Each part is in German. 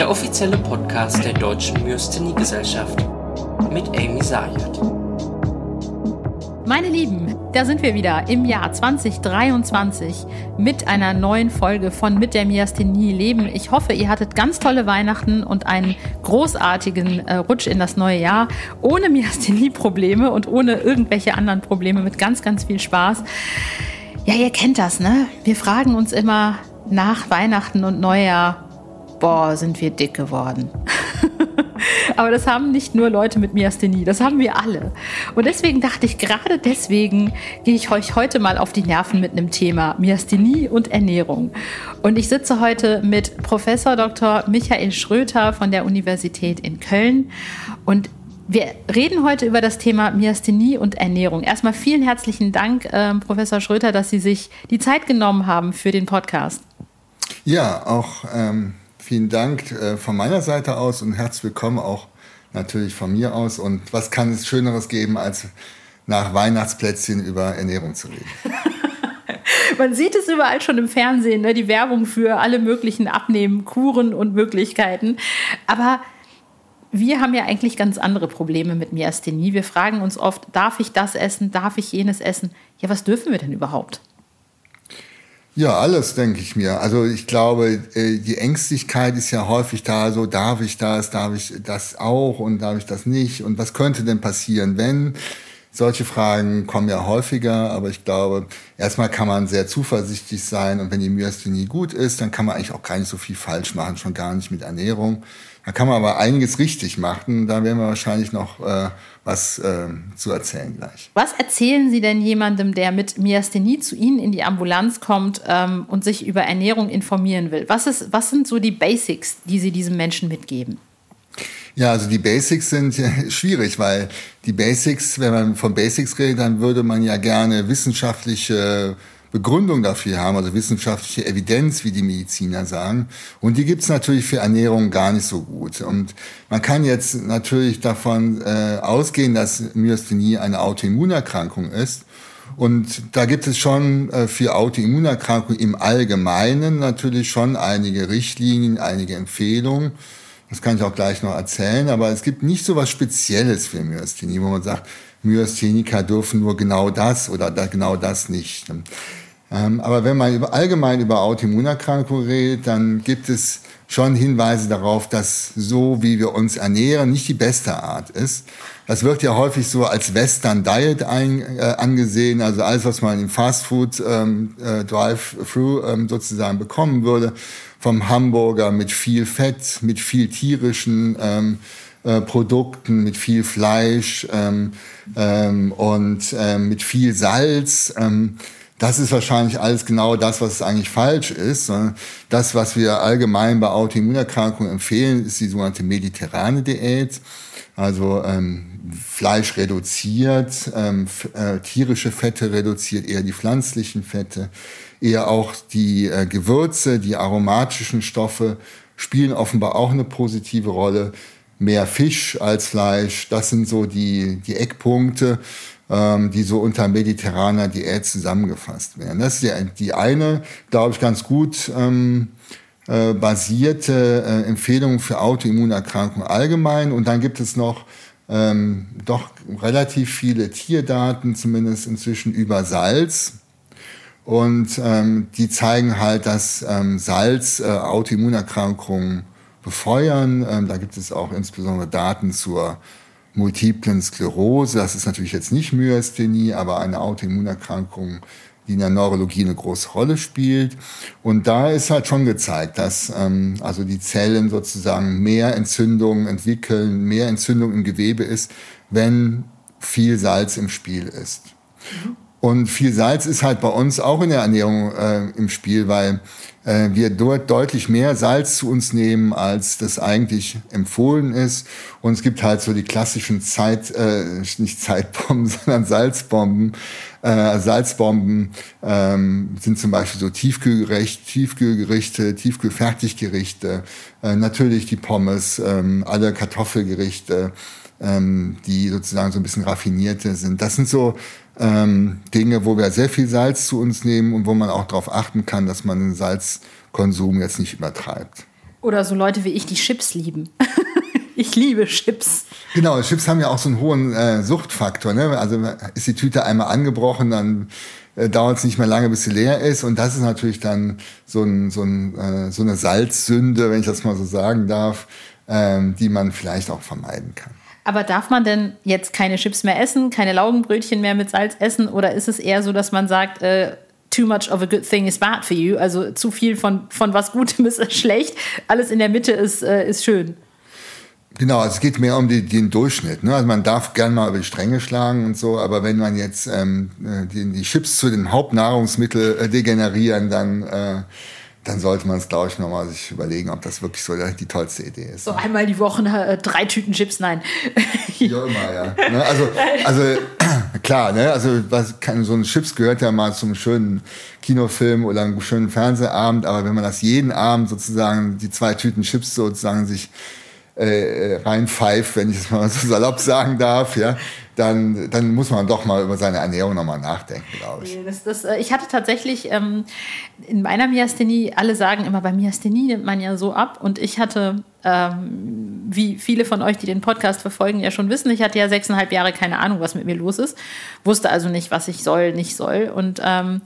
der offizielle Podcast der Deutschen Myasthenie-Gesellschaft mit Amy Sayed. Meine Lieben, da sind wir wieder im Jahr 2023 mit einer neuen Folge von Mit der Myasthenie leben. Ich hoffe, ihr hattet ganz tolle Weihnachten und einen großartigen äh, Rutsch in das neue Jahr ohne Myasthenie-Probleme und ohne irgendwelche anderen Probleme mit ganz, ganz viel Spaß. Ja, ihr kennt das, ne? Wir fragen uns immer nach Weihnachten und Neujahr, boah, sind wir dick geworden. Aber das haben nicht nur Leute mit Myasthenie, das haben wir alle. Und deswegen dachte ich, gerade deswegen gehe ich euch heute mal auf die Nerven mit einem Thema Myasthenie und Ernährung. Und ich sitze heute mit Professor Dr. Michael Schröter von der Universität in Köln. Und wir reden heute über das Thema Myasthenie und Ernährung. Erstmal vielen herzlichen Dank, äh, Professor Schröter, dass Sie sich die Zeit genommen haben für den Podcast. Ja, auch ähm, vielen Dank äh, von meiner Seite aus und herzlich willkommen auch natürlich von mir aus. Und was kann es Schöneres geben, als nach Weihnachtsplätzchen über Ernährung zu reden? Man sieht es überall schon im Fernsehen, ne? die Werbung für alle möglichen Abnehmen, Kuren und Möglichkeiten. Aber wir haben ja eigentlich ganz andere Probleme mit Myasthenie. Wir fragen uns oft, darf ich das essen, darf ich jenes essen? Ja, was dürfen wir denn überhaupt? Ja, alles, denke ich mir. Also ich glaube, äh, die Ängstlichkeit ist ja häufig da, so darf ich das, darf ich das auch und darf ich das nicht und was könnte denn passieren, wenn? Solche Fragen kommen ja häufiger, aber ich glaube, erstmal kann man sehr zuversichtlich sein und wenn die Myasthenie gut ist, dann kann man eigentlich auch gar nicht so viel falsch machen, schon gar nicht mit Ernährung. Da kann man aber einiges richtig machen. Da werden wir wahrscheinlich noch äh, was äh, zu erzählen gleich. Was erzählen Sie denn jemandem, der mit Myasthenie zu Ihnen in die Ambulanz kommt ähm, und sich über Ernährung informieren will? Was, ist, was sind so die Basics, die Sie diesem Menschen mitgeben? Ja, also die Basics sind schwierig, weil die Basics, wenn man von Basics redet, dann würde man ja gerne wissenschaftliche Begründung dafür haben, also wissenschaftliche Evidenz, wie die Mediziner sagen. Und die gibt's natürlich für Ernährung gar nicht so gut. Und man kann jetzt natürlich davon äh, ausgehen, dass Myasthenie eine Autoimmunerkrankung ist. Und da gibt es schon äh, für Autoimmunerkrankungen im Allgemeinen natürlich schon einige Richtlinien, einige Empfehlungen. Das kann ich auch gleich noch erzählen. Aber es gibt nicht so was Spezielles für Myasthenie, wo man sagt, Myastheniker dürfen nur genau das oder genau das nicht. Ähm, aber wenn man über, allgemein über Autoimmunerkrankungen redet, dann gibt es schon Hinweise darauf, dass so wie wir uns ernähren nicht die beste Art ist. Das wird ja häufig so als Western Diet ein, äh, angesehen, also alles, was man im Fastfood ähm, äh, Drive-Thru ähm, sozusagen bekommen würde, vom Hamburger mit viel Fett, mit viel tierischen ähm, äh, Produkten, mit viel Fleisch ähm, ähm, und ähm, mit viel Salz. Das ist wahrscheinlich alles genau das, was eigentlich falsch ist. Das, was wir allgemein bei Autoimmunerkrankungen empfehlen, ist die sogenannte mediterrane Diät. Also ähm, Fleisch reduziert, ähm, äh, tierische Fette reduziert, eher die pflanzlichen Fette, eher auch die äh, Gewürze, die aromatischen Stoffe spielen offenbar auch eine positive Rolle. Mehr Fisch als Fleisch, das sind so die, die Eckpunkte ähm, die so unter mediterraner Diät zusammengefasst werden. Das ist die, die eine, glaube ich, ganz gut ähm, äh, basierte äh, Empfehlung für Autoimmunerkrankungen allgemein. Und dann gibt es noch ähm, doch relativ viele Tierdaten, zumindest inzwischen über Salz. Und ähm, die zeigen halt, dass ähm, Salz äh, Autoimmunerkrankungen befeuern. Ähm, da gibt es auch insbesondere Daten zur multiplen Sklerose. Das ist natürlich jetzt nicht Myasthenie, aber eine Autoimmunerkrankung, die in der Neurologie eine große Rolle spielt. Und da ist halt schon gezeigt, dass ähm, also die Zellen sozusagen mehr Entzündungen entwickeln, mehr Entzündung im Gewebe ist, wenn viel Salz im Spiel ist. Mhm. Und viel Salz ist halt bei uns auch in der Ernährung äh, im Spiel, weil äh, wir dort deutlich mehr Salz zu uns nehmen, als das eigentlich empfohlen ist. Und es gibt halt so die klassischen Zeit, äh, nicht Zeitbomben, sondern Salzbomben. Äh, Salzbomben ähm, sind zum Beispiel so Tiefkühlgericht, Tiefkühlgerichte, Tiefkühlfertiggerichte, äh, natürlich die Pommes, äh, alle Kartoffelgerichte ähm, die sozusagen so ein bisschen raffinierte sind. Das sind so ähm, Dinge, wo wir sehr viel Salz zu uns nehmen und wo man auch darauf achten kann, dass man den Salzkonsum jetzt nicht übertreibt. Oder so Leute wie ich, die Chips lieben. ich liebe Chips. Genau, Chips haben ja auch so einen hohen äh, Suchtfaktor. Ne? Also ist die Tüte einmal angebrochen, dann äh, dauert es nicht mehr lange, bis sie leer ist. Und das ist natürlich dann so, ein, so, ein, äh, so eine Salzsünde, wenn ich das mal so sagen darf, ähm, die man vielleicht auch vermeiden kann. Aber darf man denn jetzt keine Chips mehr essen, keine Laugenbrötchen mehr mit Salz essen? Oder ist es eher so, dass man sagt, äh, too much of a good thing is bad for you? Also zu viel von, von was Gutem ist schlecht, alles in der Mitte ist, äh, ist schön. Genau, es geht mehr um die, den Durchschnitt. Ne? Also man darf gern mal über die Stränge schlagen und so, aber wenn man jetzt ähm, äh, die, die Chips zu dem Hauptnahrungsmittel äh, degenerieren, dann äh, dann sollte man es, glaube ich, nochmal sich überlegen, ob das wirklich so die tollste Idee ist. So einmal die Woche äh, drei Tüten Chips, nein. Ja, immer, ja. Ne? Also, also klar, ne? also was, kann, so ein Chips gehört ja mal zum schönen Kinofilm oder einem schönen Fernsehabend, aber wenn man das jeden Abend sozusagen, die zwei Tüten Chips sozusagen sich äh, reinpfeift, wenn ich es mal so salopp sagen darf, ja, dann, dann muss man doch mal über seine Ernährung nochmal nachdenken, glaube ich. Das, das, äh, ich hatte tatsächlich ähm, in meiner Miasthenie, alle sagen immer, bei Miasthenie nimmt man ja so ab. Und ich hatte, ähm, wie viele von euch, die den Podcast verfolgen, ja schon wissen, ich hatte ja sechseinhalb Jahre keine Ahnung, was mit mir los ist. Wusste also nicht, was ich soll, nicht soll. Und ähm,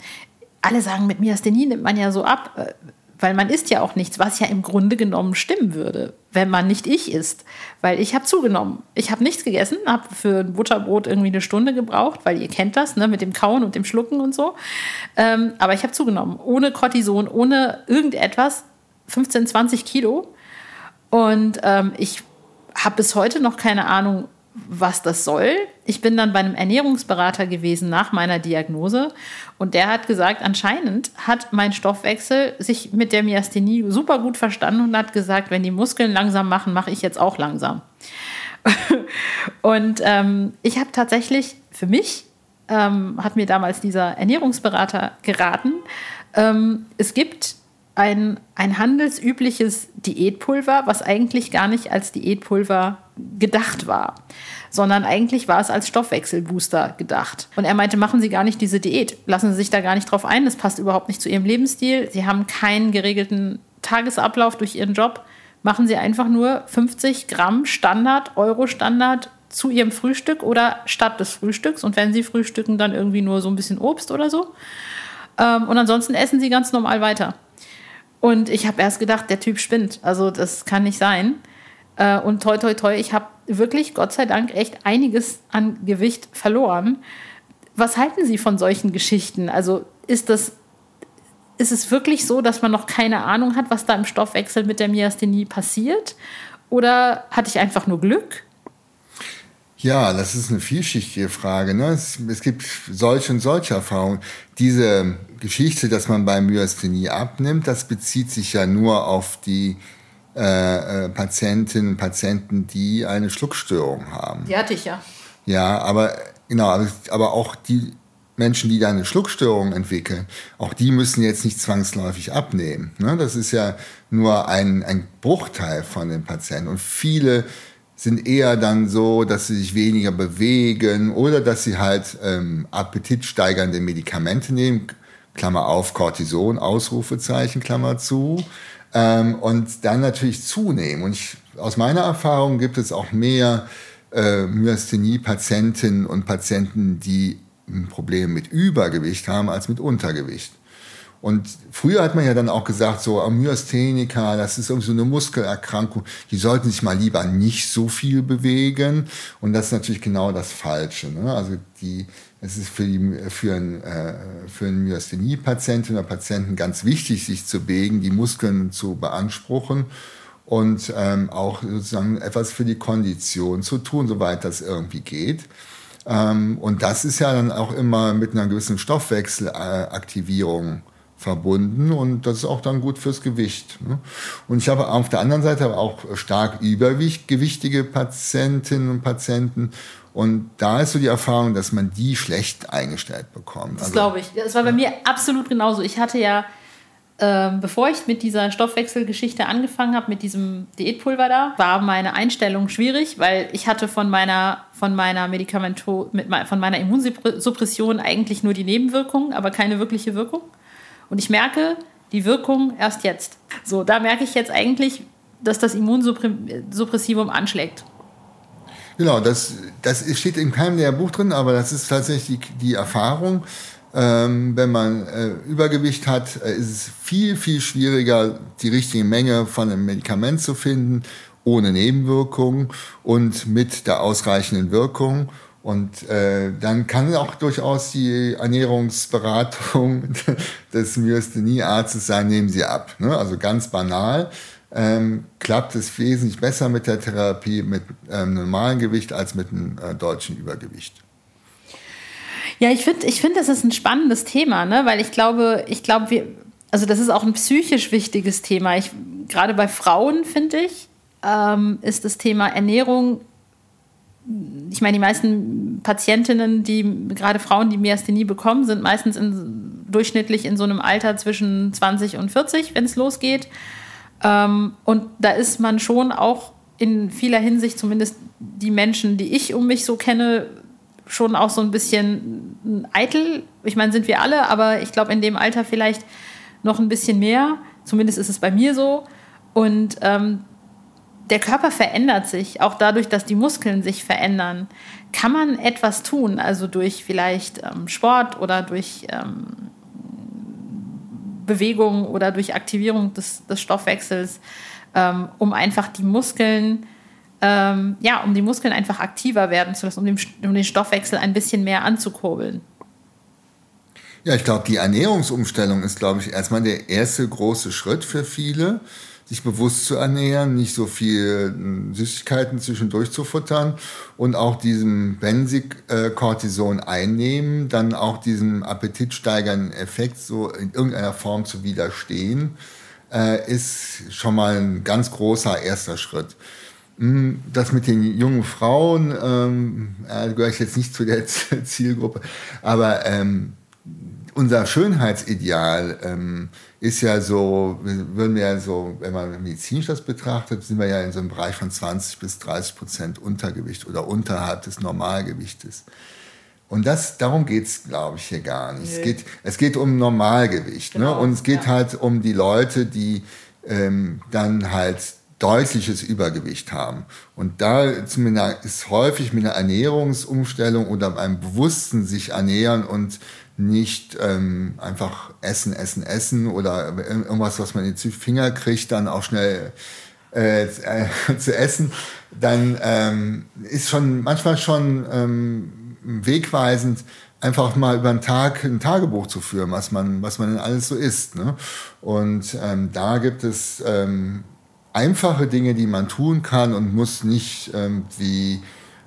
alle sagen, mit Miasthenie nimmt man ja so ab. Weil man isst ja auch nichts, was ja im Grunde genommen stimmen würde, wenn man nicht ich isst. Weil ich habe zugenommen. Ich habe nichts gegessen, habe für ein Butterbrot irgendwie eine Stunde gebraucht, weil ihr kennt das, ne, mit dem Kauen und dem Schlucken und so. Ähm, aber ich habe zugenommen. Ohne Cortison, ohne irgendetwas. 15, 20 Kilo. Und ähm, ich habe bis heute noch keine Ahnung, was das soll. Ich bin dann bei einem Ernährungsberater gewesen nach meiner Diagnose und der hat gesagt, anscheinend hat mein Stoffwechsel sich mit der Myasthenie super gut verstanden und hat gesagt, wenn die Muskeln langsam machen, mache ich jetzt auch langsam. und ähm, ich habe tatsächlich für mich, ähm, hat mir damals dieser Ernährungsberater geraten, ähm, es gibt ein, ein handelsübliches Diätpulver, was eigentlich gar nicht als Diätpulver gedacht war, sondern eigentlich war es als Stoffwechselbooster gedacht. Und er meinte, machen Sie gar nicht diese Diät, lassen Sie sich da gar nicht drauf ein, das passt überhaupt nicht zu Ihrem Lebensstil, Sie haben keinen geregelten Tagesablauf durch Ihren Job, machen Sie einfach nur 50 Gramm Standard, Euro Standard zu Ihrem Frühstück oder statt des Frühstücks und wenn Sie frühstücken, dann irgendwie nur so ein bisschen Obst oder so. Ähm, und ansonsten essen Sie ganz normal weiter. Und ich habe erst gedacht, der Typ spinnt. Also das kann nicht sein. Äh, und toi, toi, toi, ich habe wirklich, Gott sei Dank, echt einiges an Gewicht verloren. Was halten Sie von solchen Geschichten? Also ist das, ist es wirklich so, dass man noch keine Ahnung hat, was da im Stoffwechsel mit der Myasthenie passiert? Oder hatte ich einfach nur Glück? Ja, das ist eine vielschichtige Frage. Ne? Es, es, gibt solche und solche Erfahrungen. Diese Geschichte, dass man bei Myasthenie abnimmt, das bezieht sich ja nur auf die äh, äh, Patientinnen und Patienten, die eine Schluckstörung haben. Die hatte ich ja. Ja, aber genau, aber, aber auch die Menschen, die da eine Schluckstörung entwickeln, auch die müssen jetzt nicht zwangsläufig abnehmen. Ne? Das ist ja nur ein, ein Bruchteil von den Patienten. Und viele sind eher dann so, dass sie sich weniger bewegen oder dass sie halt ähm, appetitsteigernde Medikamente nehmen, Klammer auf, Cortison, Ausrufezeichen, Klammer zu, ähm, und dann natürlich zunehmen. Und ich, aus meiner Erfahrung gibt es auch mehr äh, Myasthenie-Patientinnen und Patienten, die ein Problem mit Übergewicht haben als mit Untergewicht. Und früher hat man ja dann auch gesagt, so Myastheniker, das ist irgendwie so eine Muskelerkrankung, die sollten sich mal lieber nicht so viel bewegen. Und das ist natürlich genau das Falsche. Ne? Also die, es ist für, die, für, ein, äh, einen Myasthenie-Patienten oder Patienten ganz wichtig, sich zu bewegen, die Muskeln zu beanspruchen und ähm, auch sozusagen etwas für die Kondition zu tun, soweit das irgendwie geht. Ähm, und das ist ja dann auch immer mit einer gewissen Stoffwechselaktivierung verbunden und das ist auch dann gut fürs Gewicht. Ne? Und ich habe auf der anderen Seite aber auch stark übergewichtige Patientinnen und Patienten und da ist so die Erfahrung, dass man die schlecht eingestellt bekommt. Das also, glaube ich. Das war bei mir absolut genauso. Ich hatte ja, ähm, bevor ich mit dieser Stoffwechselgeschichte angefangen habe, mit diesem Diätpulver da, war meine Einstellung schwierig, weil ich hatte von meiner, von meiner Medikamento, mit, von meiner Immunsuppression eigentlich nur die Nebenwirkungen, aber keine wirkliche Wirkung. Und ich merke, die Wirkung erst jetzt. So, da merke ich jetzt eigentlich, dass das Immunsuppressivum anschlägt. Genau, das, das steht in keinem der Buch drin, aber das ist tatsächlich die, die Erfahrung. Ähm, wenn man äh, Übergewicht hat, äh, ist es viel, viel schwieriger, die richtige Menge von einem Medikament zu finden, ohne Nebenwirkungen und mit der ausreichenden Wirkung. Und äh, dann kann auch durchaus die Ernährungsberatung des Myasthenie-Arztes sein, nehmen Sie ab. Ne? Also ganz banal ähm, klappt es wesentlich besser mit der Therapie mit ähm, normalen Gewicht als mit einem äh, deutschen Übergewicht. Ja, ich finde, ich find, das ist ein spannendes Thema, ne? weil ich glaube, ich glaube, wir, also das ist auch ein psychisch wichtiges Thema. Ich, gerade bei Frauen, finde ich, ähm, ist das Thema Ernährung ich meine, die meisten Patientinnen, die gerade Frauen, die Myasthenie bekommen, sind meistens in, durchschnittlich in so einem Alter zwischen 20 und 40, wenn es losgeht. Ähm, und da ist man schon auch in vieler Hinsicht, zumindest die Menschen, die ich um mich so kenne, schon auch so ein bisschen eitel. Ich meine, sind wir alle, aber ich glaube, in dem Alter vielleicht noch ein bisschen mehr. Zumindest ist es bei mir so. Und ähm, der Körper verändert sich, auch dadurch, dass die Muskeln sich verändern. Kann man etwas tun, also durch vielleicht ähm, Sport oder durch ähm, Bewegung oder durch Aktivierung des, des Stoffwechsels, ähm, um einfach die Muskeln, ähm, ja, um die Muskeln einfach aktiver werden zu lassen, um den, um den Stoffwechsel ein bisschen mehr anzukurbeln. Ja, ich glaube, die Ernährungsumstellung ist, glaube ich, erstmal der erste große Schritt für viele sich bewusst zu ernähren, nicht so viel hm, Süßigkeiten zwischendurch zu futtern und auch diesem, wenn sie äh, Cortison einnehmen, dann auch diesem appetitsteigernden Effekt so in irgendeiner Form zu widerstehen, äh, ist schon mal ein ganz großer erster Schritt. Hm, das mit den jungen Frauen ähm, äh, gehöre ich jetzt nicht zu der Zielgruppe, aber ähm, unser Schönheitsideal ähm, ist ja so, würden wir ja so, wenn man medizinisch das betrachtet, sind wir ja in so einem Bereich von 20 bis 30 Prozent Untergewicht oder unterhalb des Normalgewichtes. Und das, darum geht es, glaube ich, hier gar nicht. Es geht, es geht um Normalgewicht. Ne? Genau, ne? Und es geht ja. halt um die Leute, die ähm, dann halt deutliches Übergewicht haben. Und da ist häufig mit einer Ernährungsumstellung oder einem bewussten sich ernähren und nicht ähm, einfach essen, essen, essen oder irgendwas, was man in die Finger kriegt, dann auch schnell äh, zu essen, dann ähm, ist schon manchmal schon ähm, wegweisend, einfach mal über einen Tag ein Tagebuch zu führen, was man, was man denn alles so isst. Ne? Und ähm, da gibt es ähm, einfache Dinge, die man tun kann und muss nicht ähm, wie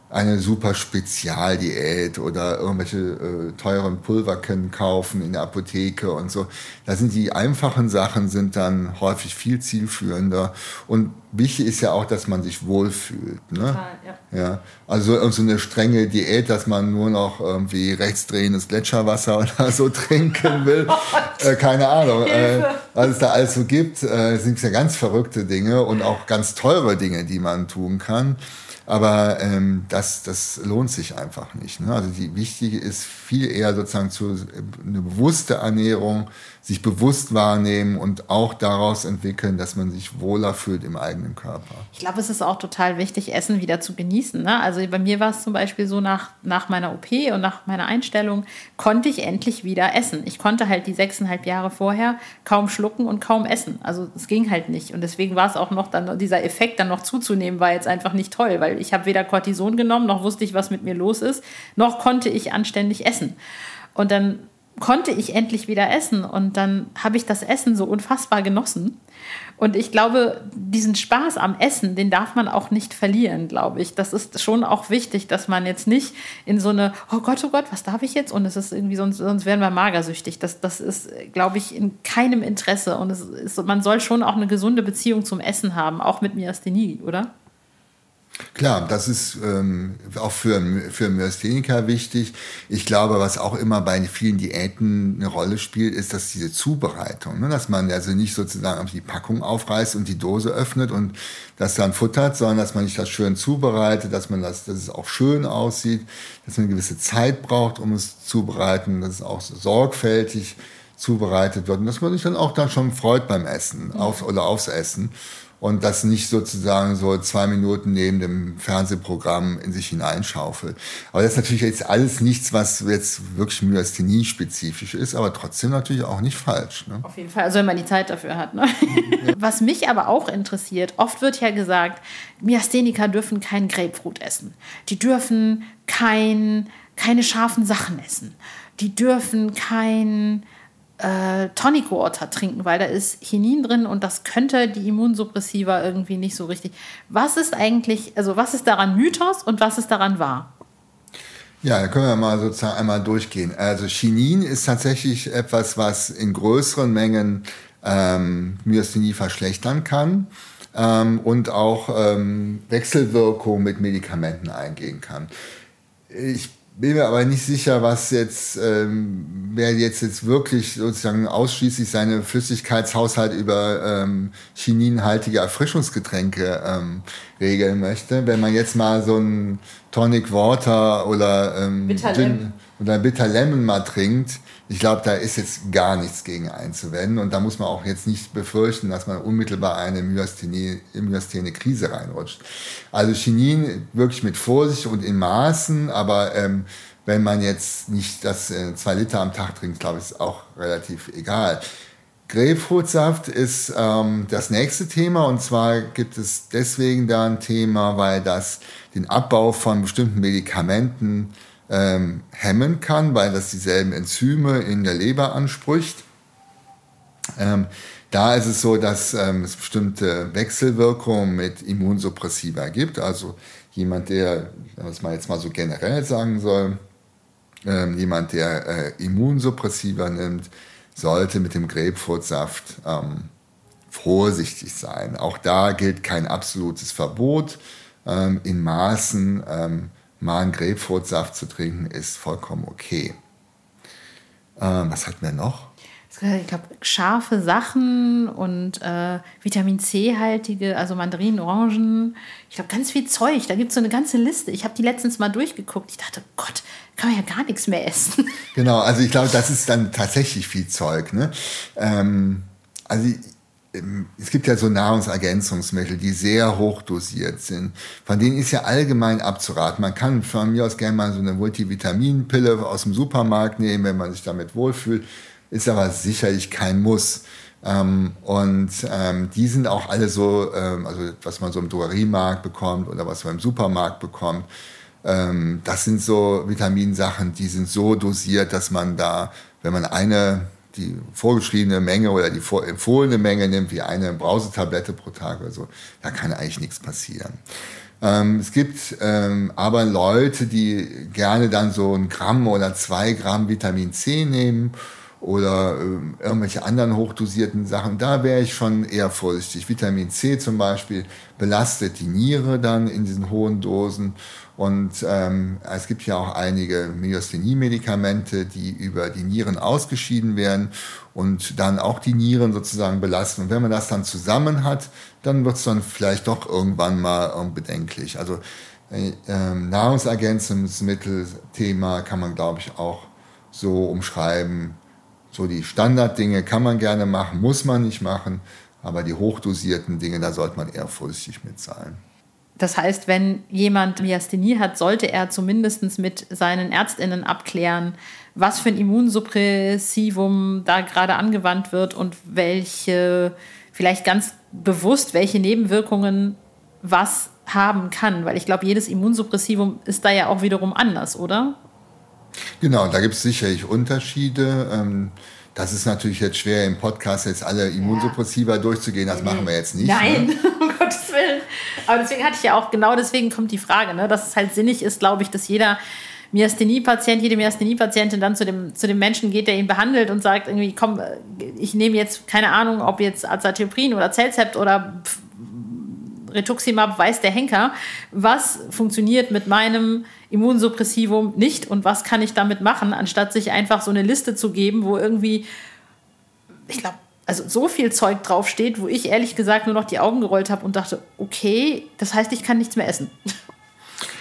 eine super Spezialdiät oder irgendwelche äh, teuren Pulverkennen kaufen in der Apotheke und so. Da sind die einfachen Sachen sind dann häufig viel zielführender und wichtig ist ja auch, dass man sich wohlfühlt. Ne? Total, ja. ja. Also so eine strenge Diät, dass man nur noch irgendwie rechtsdrehendes Gletscherwasser oder so trinken will. Oh äh, keine Ahnung. Äh, was es da alles so gibt, äh, sind ja ganz verrückte Dinge und auch ganz teure Dinge, die man tun kann. Aber ähm, das, das lohnt sich einfach nicht. Ne? Also die wichtige ist viel eher sozusagen zu eine bewusste Ernährung, sich bewusst wahrnehmen und auch daraus entwickeln, dass man sich wohler fühlt im eigenen Körper. Ich glaube, es ist auch total wichtig, Essen wieder zu genießen. Ne? Also bei mir war es zum Beispiel so, nach, nach meiner OP und nach meiner Einstellung konnte ich endlich wieder essen. Ich konnte halt die sechseinhalb Jahre vorher kaum schlucken und kaum essen. Also es ging halt nicht. Und deswegen war es auch noch dann, dieser Effekt dann noch zuzunehmen, war jetzt einfach nicht toll, weil ich habe weder Cortison genommen, noch wusste ich, was mit mir los ist, noch konnte ich anständig essen. Und dann konnte ich endlich wieder essen und dann habe ich das Essen so unfassbar genossen. Und ich glaube, diesen Spaß am Essen, den darf man auch nicht verlieren, glaube ich. Das ist schon auch wichtig, dass man jetzt nicht in so eine, oh Gott, oh Gott, was darf ich jetzt? Und es ist irgendwie, sonst, sonst werden wir magersüchtig. Das, das ist, glaube ich, in keinem Interesse. Und es ist, man soll schon auch eine gesunde Beziehung zum Essen haben, auch mit Myasthenie, oder? Klar, das ist ähm, auch für, für Myastheniker wichtig. Ich glaube, was auch immer bei vielen Diäten eine Rolle spielt, ist, dass diese Zubereitung, ne? dass man also nicht sozusagen die Packung aufreißt und die Dose öffnet und das dann futtert, sondern dass man sich das schön zubereitet, dass man das, dass es auch schön aussieht, dass man eine gewisse Zeit braucht, um es zubereiten, dass es auch sorgfältig zubereitet wird und dass man sich dann auch dann schon freut beim Essen auf, oder aufs Essen und das nicht sozusagen so zwei Minuten neben dem Fernsehprogramm in sich hineinschaufelt. Aber das ist natürlich jetzt alles nichts, was jetzt wirklich Myasthenie-spezifisch ist, aber trotzdem natürlich auch nicht falsch. Ne? Auf jeden Fall, also wenn man die Zeit dafür hat. Ne? Ja. Was mich aber auch interessiert, oft wird ja gesagt, Myastheniker dürfen kein Grapefruit essen. Die dürfen kein, keine scharfen Sachen essen. Die dürfen kein äh, Tonic Water trinken, weil da ist Chinin drin und das könnte die Immunsuppressiva irgendwie nicht so richtig. Was ist eigentlich, also was ist daran Mythos und was ist daran wahr? Ja, da können wir mal sozusagen einmal durchgehen. Also Chinin ist tatsächlich etwas, was in größeren Mengen ähm, Myasthenie verschlechtern kann ähm, und auch ähm, Wechselwirkung mit Medikamenten eingehen kann. Ich bin mir aber nicht sicher, was jetzt, ähm, wer jetzt, jetzt wirklich sozusagen ausschließlich seine Flüssigkeitshaushalt über ähm, chininhaltige Erfrischungsgetränke ähm, regeln möchte. Wenn man jetzt mal so ein Tonic Water oder ähm, Gin oder Bitter Lemon mal trinkt, ich glaube, da ist jetzt gar nichts gegen einzuwenden und da muss man auch jetzt nicht befürchten, dass man unmittelbar eine myasthene Krise reinrutscht. Also Chinin wirklich mit Vorsicht und in Maßen, aber ähm, wenn man jetzt nicht das äh, zwei Liter am Tag trinkt, glaube ich, ist auch relativ egal. Grapefruitsaft ist ähm, das nächste Thema und zwar gibt es deswegen da ein Thema, weil das den Abbau von bestimmten Medikamenten ähm, hemmen kann, weil das dieselben Enzyme in der Leber anspricht. Ähm, da ist es so, dass ähm, es bestimmte Wechselwirkungen mit Immunsuppressiva gibt. Also jemand, der, wenn man jetzt mal so generell sagen soll, ähm, jemand, der äh, Immunsuppressiva nimmt, sollte mit dem Grapefruitsaft ähm, vorsichtig sein. Auch da gilt kein absolutes Verbot. Ähm, in Maßen ähm, mal einen Grapefruitsaft zu trinken, ist vollkommen okay. Ähm, was hatten wir noch? Ich glaube, scharfe Sachen und äh, Vitamin C-haltige, also Mandarinen, Orangen. Ich glaube, ganz viel Zeug. Da gibt es so eine ganze Liste. Ich habe die letztens mal durchgeguckt. Ich dachte, Gott, kann man ja gar nichts mehr essen. Genau, also ich glaube, das ist dann tatsächlich viel Zeug. Ne? Ähm, also es gibt ja so Nahrungsergänzungsmittel, die sehr hoch dosiert sind. Von denen ist ja allgemein abzuraten. Man kann von mir aus gerne mal so eine Multivitaminpille aus dem Supermarkt nehmen, wenn man sich damit wohlfühlt. Ist aber sicherlich kein Muss. Ähm, und ähm, die sind auch alle so, ähm, also was man so im Drogeriemarkt bekommt oder was man im Supermarkt bekommt, ähm, das sind so Vitaminsachen, die sind so dosiert, dass man da, wenn man eine die vorgeschriebene Menge oder die empfohlene Menge nimmt, wie eine Brausetablette pro Tag oder so, da kann eigentlich nichts passieren. Ähm, es gibt ähm, aber Leute, die gerne dann so ein Gramm oder zwei Gramm Vitamin C nehmen oder äh, irgendwelche anderen hochdosierten Sachen. Da wäre ich schon eher vorsichtig. Vitamin C zum Beispiel belastet die Niere dann in diesen hohen Dosen und ähm, es gibt ja auch einige Myasthenie-Medikamente, die über die Nieren ausgeschieden werden und dann auch die Nieren sozusagen belasten. Und wenn man das dann zusammen hat, dann wird es dann vielleicht doch irgendwann mal bedenklich. Also äh, Nahrungsergänzungsmittel-Thema kann man, glaube ich, auch so umschreiben. So die Standarddinge kann man gerne machen, muss man nicht machen, aber die hochdosierten Dinge, da sollte man eher vorsichtig mit sein. Das heißt, wenn jemand Myasthenie hat, sollte er zumindest mit seinen Ärztinnen abklären, was für ein Immunsuppressivum da gerade angewandt wird und welche, vielleicht ganz bewusst, welche Nebenwirkungen was haben kann. Weil ich glaube, jedes Immunsuppressivum ist da ja auch wiederum anders, oder? Genau, da gibt es sicherlich Unterschiede. Ähm das ist natürlich jetzt schwer im Podcast jetzt alle Immunsuppressiva ja. durchzugehen. Das machen wir jetzt nicht. Nein, ne? um Gottes Willen. Aber deswegen hatte ich ja auch, genau deswegen kommt die Frage, ne, dass es halt sinnig ist, glaube ich, dass jeder Myasthenie-Patient, jede Myasthenie-Patientin dann zu dem, zu dem Menschen geht, der ihn behandelt und sagt irgendwie, komm, ich nehme jetzt, keine Ahnung, ob jetzt Azathioprin oder Zellzept oder Rituximab, weiß der Henker, was funktioniert mit meinem Immunsuppressivum nicht und was kann ich damit machen, anstatt sich einfach so eine Liste zu geben, wo irgendwie, ich glaube, also so viel Zeug draufsteht, wo ich ehrlich gesagt nur noch die Augen gerollt habe und dachte, okay, das heißt, ich kann nichts mehr essen.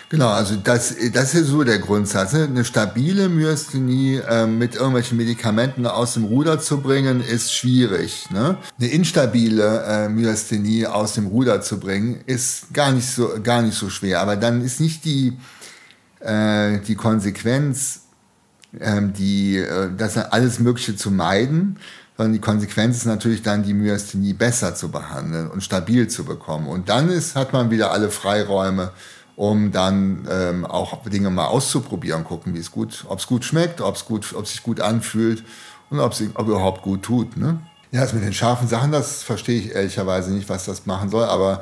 Genau, also das, das ist so der Grundsatz. Ne? Eine stabile Myasthenie äh, mit irgendwelchen Medikamenten aus dem Ruder zu bringen, ist schwierig. Ne? Eine instabile äh, Myasthenie aus dem Ruder zu bringen, ist gar nicht so, gar nicht so schwer. Aber dann ist nicht die, äh, die Konsequenz, ähm, die, äh, das alles Mögliche zu meiden, sondern die Konsequenz ist natürlich dann, die Myasthenie besser zu behandeln und stabil zu bekommen. Und dann ist, hat man wieder alle Freiräume, um dann ähm, auch Dinge mal auszuprobieren, gucken, wie es gut, ob es gut schmeckt, ob es gut, ob sich gut anfühlt und ob es überhaupt gut tut. Ne? Ja, das mit den scharfen Sachen, das verstehe ich ehrlicherweise nicht, was das machen soll, aber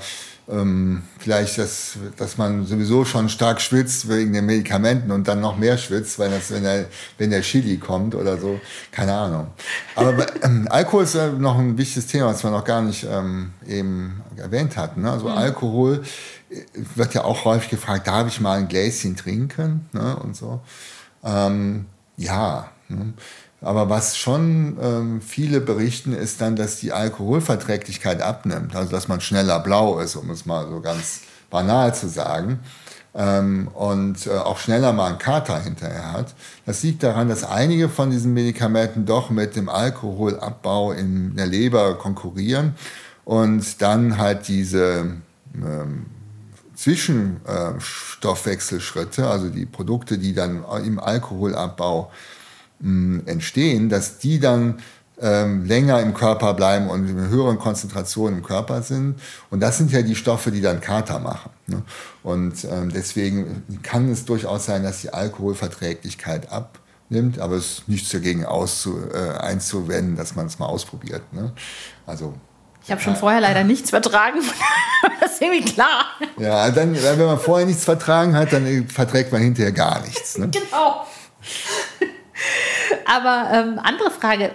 ähm, vielleicht, dass, dass man sowieso schon stark schwitzt wegen den Medikamenten und dann noch mehr schwitzt, weil das, wenn, der, wenn der Chili kommt oder so, keine Ahnung. Aber ähm, Alkohol ist noch ein wichtiges Thema, was wir noch gar nicht ähm, eben erwähnt hatten. Ne? Also mhm. Alkohol wird ja auch häufig gefragt, darf ich mal ein Gläschen trinken? Ne? Und so. Ähm, ja. Ne? Aber was schon ähm, viele berichten, ist dann, dass die Alkoholverträglichkeit abnimmt. Also dass man schneller blau ist, um es mal so ganz banal zu sagen. Ähm, und äh, auch schneller mal einen Kater hinterher hat. Das liegt daran, dass einige von diesen Medikamenten doch mit dem Alkoholabbau in der Leber konkurrieren und dann halt diese ähm, Zwischenstoffwechselschritte, also die Produkte, die dann im Alkoholabbau mh, entstehen, dass die dann ähm, länger im Körper bleiben und in höheren Konzentrationen im Körper sind. Und das sind ja die Stoffe, die dann Kater machen. Ne? Und ähm, deswegen kann es durchaus sein, dass die Alkoholverträglichkeit abnimmt, aber es ist nichts dagegen auszu, äh, einzuwenden, dass man es mal ausprobiert. Ne? Also ich habe schon vorher leider nichts vertragen. das ist irgendwie klar. Ja, dann, wenn man vorher nichts vertragen hat, dann verträgt man hinterher gar nichts. Ne? Genau. Aber ähm, andere Frage: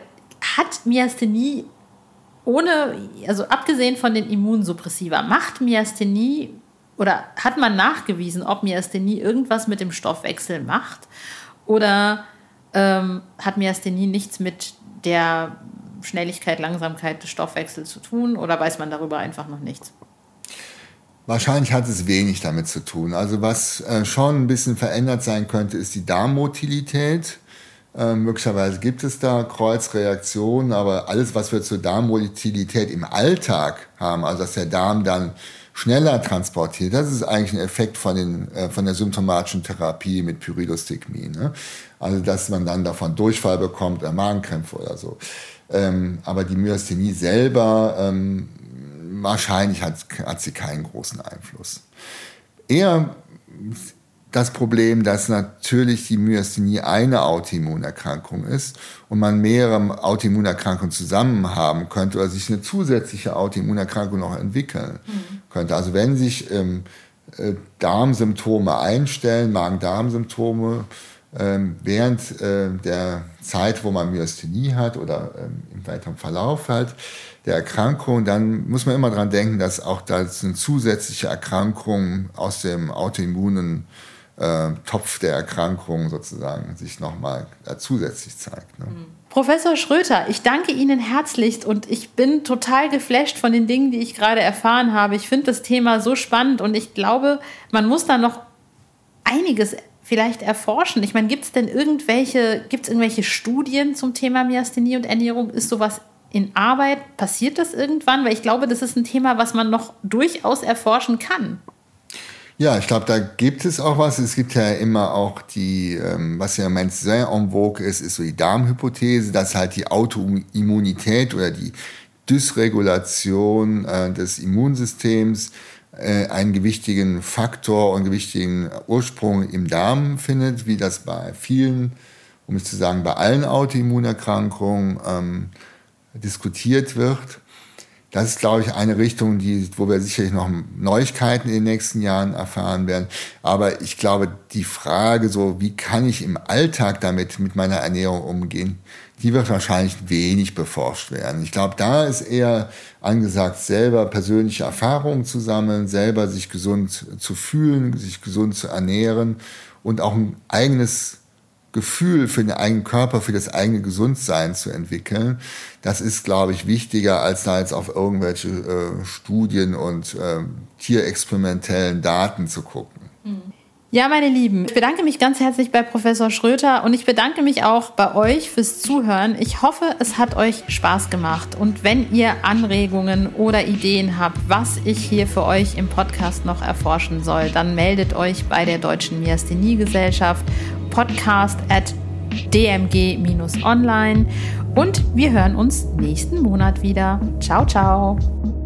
Hat Myasthenie ohne, also abgesehen von den Immunsuppressiva, macht Myasthenie oder hat man nachgewiesen, ob Myasthenie irgendwas mit dem Stoffwechsel macht? Oder ähm, hat Myasthenie nichts mit der Schnelligkeit, Langsamkeit des Stoffwechsels zu tun oder weiß man darüber einfach noch nichts? Wahrscheinlich hat es wenig damit zu tun. Also was äh, schon ein bisschen verändert sein könnte, ist die Darmmotilität. Äh, möglicherweise gibt es da Kreuzreaktionen, aber alles, was wir zur Darmmotilität im Alltag haben, also dass der Darm dann schneller transportiert, das ist eigentlich ein Effekt von, den, äh, von der symptomatischen Therapie mit Pyridostigmin. Ne? Also dass man dann davon Durchfall bekommt oder Magenkrämpfe oder so. Ähm, aber die Myasthenie selber, ähm, wahrscheinlich hat, hat sie keinen großen Einfluss. Eher das Problem, dass natürlich die Myasthenie eine Autoimmunerkrankung ist und man mehrere Autoimmunerkrankungen zusammen haben könnte oder sich eine zusätzliche Autoimmunerkrankung noch entwickeln mhm. könnte. Also wenn sich ähm, äh, Darmsymptome einstellen, Magen-Darm-Symptome, ähm, während äh, der Zeit, wo man Myasthenie hat oder ähm, im weiteren Verlauf hat, der Erkrankung, dann muss man immer daran denken, dass auch da eine zusätzliche Erkrankung aus dem autoimmunen äh, Topf der Erkrankung sozusagen sich nochmal äh, zusätzlich zeigt. Ne? Mhm. Professor Schröter, ich danke Ihnen herzlichst und ich bin total geflasht von den Dingen, die ich gerade erfahren habe. Ich finde das Thema so spannend und ich glaube, man muss da noch einiges vielleicht erforschen? Ich meine, gibt es denn irgendwelche, gibt irgendwelche Studien zum Thema Myasthenie und Ernährung? Ist sowas in Arbeit? Passiert das irgendwann? Weil ich glaube, das ist ein Thema, was man noch durchaus erforschen kann. Ja, ich glaube, da gibt es auch was. Es gibt ja immer auch die, ähm, was ja Moment sehr en vogue ist, ist so die Darmhypothese, dass halt die Autoimmunität oder die Dysregulation äh, des Immunsystems äh, einen gewichtigen Faktor und gewichtigen Ursprung im Darm findet, wie das bei vielen, um nicht zu sagen bei allen Autoimmunerkrankungen ähm, diskutiert wird. Das ist, glaube ich, eine Richtung, die, wo wir sicherlich noch Neuigkeiten in den nächsten Jahren erfahren werden. Aber ich glaube, die Frage so, wie kann ich im Alltag damit, mit meiner Ernährung umgehen, die wird wahrscheinlich wenig beforscht werden. Ich glaube, da ist eher angesagt, selber persönliche Erfahrungen zu sammeln, selber sich gesund zu fühlen, sich gesund zu ernähren und auch ein eigenes Gefühl für den eigenen Körper, für das eigene Gesundsein zu entwickeln. Das ist, glaube ich, wichtiger, als da jetzt auf irgendwelche äh, Studien und äh, tierexperimentellen Daten zu gucken. Hm. Ja, meine Lieben, ich bedanke mich ganz herzlich bei Professor Schröter und ich bedanke mich auch bei euch fürs Zuhören. Ich hoffe, es hat euch Spaß gemacht. Und wenn ihr Anregungen oder Ideen habt, was ich hier für euch im Podcast noch erforschen soll, dann meldet euch bei der Deutschen Myasthenie-Gesellschaft podcast at dmg-online und wir hören uns nächsten Monat wieder. Ciao, ciao.